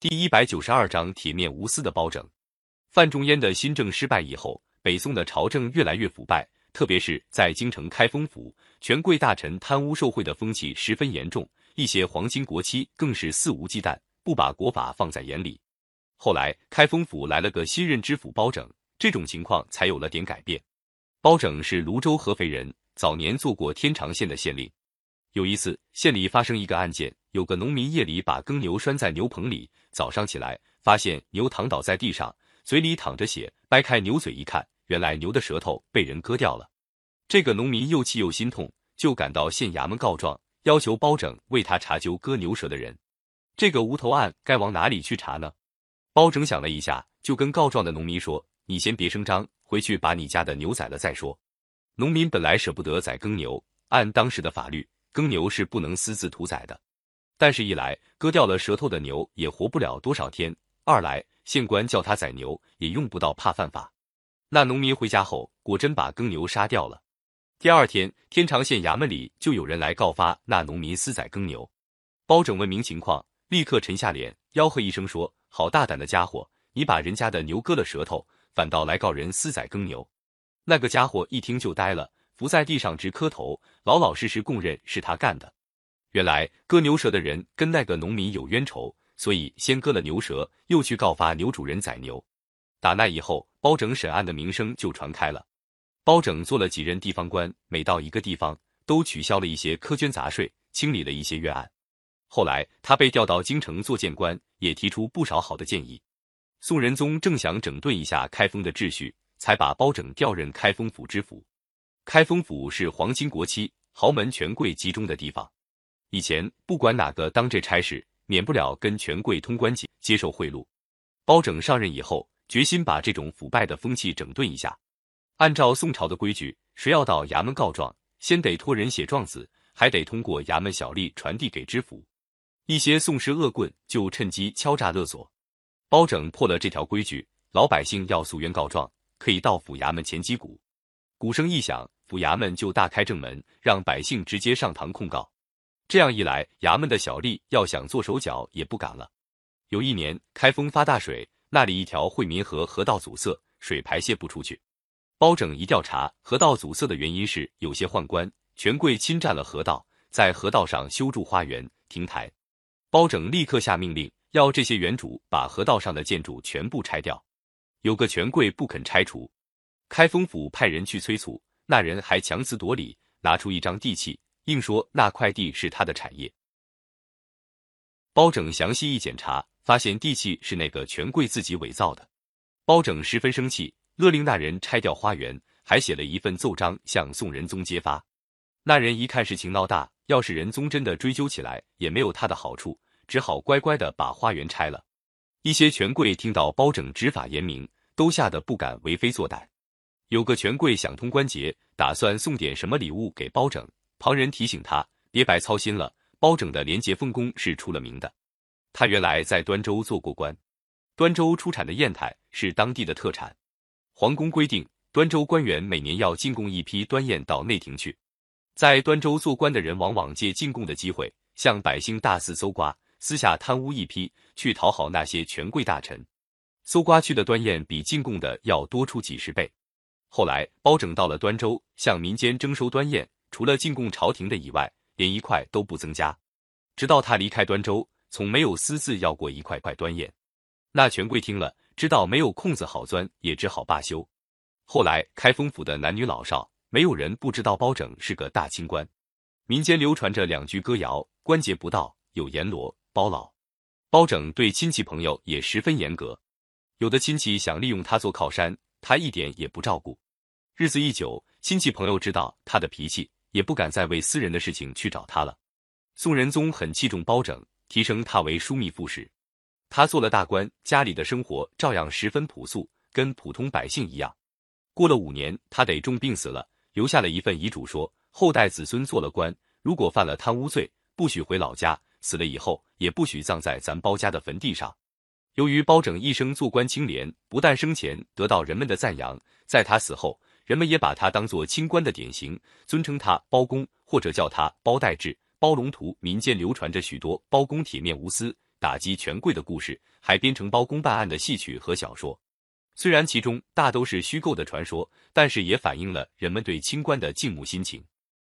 第一百九十二章铁面无私的包拯。范仲淹的新政失败以后，北宋的朝政越来越腐败，特别是在京城开封府，权贵大臣贪污受贿的风气十分严重，一些皇亲国戚更是肆无忌惮，不把国法放在眼里。后来开封府来了个新任知府包拯，这种情况才有了点改变。包拯是泸州合肥人，早年做过天长县的县令。有一次，县里发生一个案件，有个农民夜里把耕牛拴在牛棚里，早上起来发现牛躺倒在地上，嘴里淌着血，掰开牛嘴一看，原来牛的舌头被人割掉了。这个农民又气又心痛，就赶到县衙门告状，要求包拯为他查究割牛舌的人。这个无头案该往哪里去查呢？包拯想了一下，就跟告状的农民说：“你先别声张，回去把你家的牛宰了再说。”农民本来舍不得宰耕牛，按当时的法律。耕牛是不能私自屠宰的，但是，一来割掉了舌头的牛也活不了多少天；二来县官叫他宰牛也用不到，怕犯法。那农民回家后，果真把耕牛杀掉了。第二天，天长县衙门里就有人来告发那农民私宰耕牛。包拯问明情况，立刻沉下脸，吆喝一声说：“好大胆的家伙！你把人家的牛割了舌头，反倒来告人私宰耕牛！”那个家伙一听就呆了。伏在地上直磕头，老老实实供认是他干的。原来割牛舌的人跟那个农民有冤仇，所以先割了牛舌，又去告发牛主人宰牛。打那以后，包拯审案的名声就传开了。包拯做了几任地方官，每到一个地方，都取消了一些苛捐杂税，清理了一些冤案。后来他被调到京城做谏官，也提出不少好的建议。宋仁宗正想整顿一下开封的秩序，才把包拯调任开封府知府。开封府是皇亲国戚、豪门权贵集中的地方。以前不管哪个当这差事，免不了跟权贵通关节、接受贿赂。包拯上任以后，决心把这种腐败的风气整顿一下。按照宋朝的规矩，谁要到衙门告状，先得托人写状子，还得通过衙门小吏传递给知府。一些宋氏恶棍就趁机敲诈勒索。包拯破了这条规矩，老百姓要诉冤告状，可以到府衙门前击鼓。鼓声一响。府衙门就大开正门，让百姓直接上堂控告。这样一来，衙门的小吏要想做手脚也不敢了。有一年，开封发大水，那里一条惠民河河道阻塞，水排泄不出去。包拯一调查，河道阻塞的原因是有些宦官、权贵侵占了河道，在河道上修筑花园、亭台。包拯立刻下命令，要这些园主把河道上的建筑全部拆掉。有个权贵不肯拆除，开封府派人去催促。那人还强词夺理，拿出一张地契，并说那块地是他的产业。包拯详细一检查，发现地契是那个权贵自己伪造的。包拯十分生气，勒令那人拆掉花园，还写了一份奏章向宋仁宗揭发。那人一看事情闹大，要是仁宗真的追究起来，也没有他的好处，只好乖乖的把花园拆了。一些权贵听到包拯执法严明，都吓得不敢为非作歹。有个权贵想通关节，打算送点什么礼物给包拯。旁人提醒他别白操心了，包拯的廉洁奉公是出了名的。他原来在端州做过官，端州出产的砚台是当地的特产。皇宫规定，端州官员每年要进贡一批端砚到内廷去。在端州做官的人往往借进贡的机会，向百姓大肆搜刮，私下贪污一批，去讨好那些权贵大臣。搜刮去的端砚比进贡的要多出几十倍。后来，包拯到了端州，向民间征收端砚，除了进贡朝廷的以外，连一块都不增加。直到他离开端州，从没有私自要过一块块端砚。那权贵听了，知道没有空子好钻，也只好罢休。后来，开封府的男女老少，没有人不知道包拯是个大清官。民间流传着两句歌谣：“关节不到，有阎罗包老。”包拯对亲戚朋友也十分严格，有的亲戚想利用他做靠山。他一点也不照顾，日子一久，亲戚朋友知道他的脾气，也不敢再为私人的事情去找他了。宋仁宗很器重包拯，提升他为枢密副使。他做了大官，家里的生活照样十分朴素，跟普通百姓一样。过了五年，他得重病死了，留下了一份遗嘱，说后代子孙做了官，如果犯了贪污罪，不许回老家，死了以后也不许葬在咱包家的坟地上。由于包拯一生做官清廉，不但生前得到人们的赞扬，在他死后，人们也把他当做清官的典型，尊称他包公，或者叫他包待制、包龙图。民间流传着许多包公铁面无私、打击权贵的故事，还编成包公办案的戏曲和小说。虽然其中大都是虚构的传说，但是也反映了人们对清官的敬慕心情。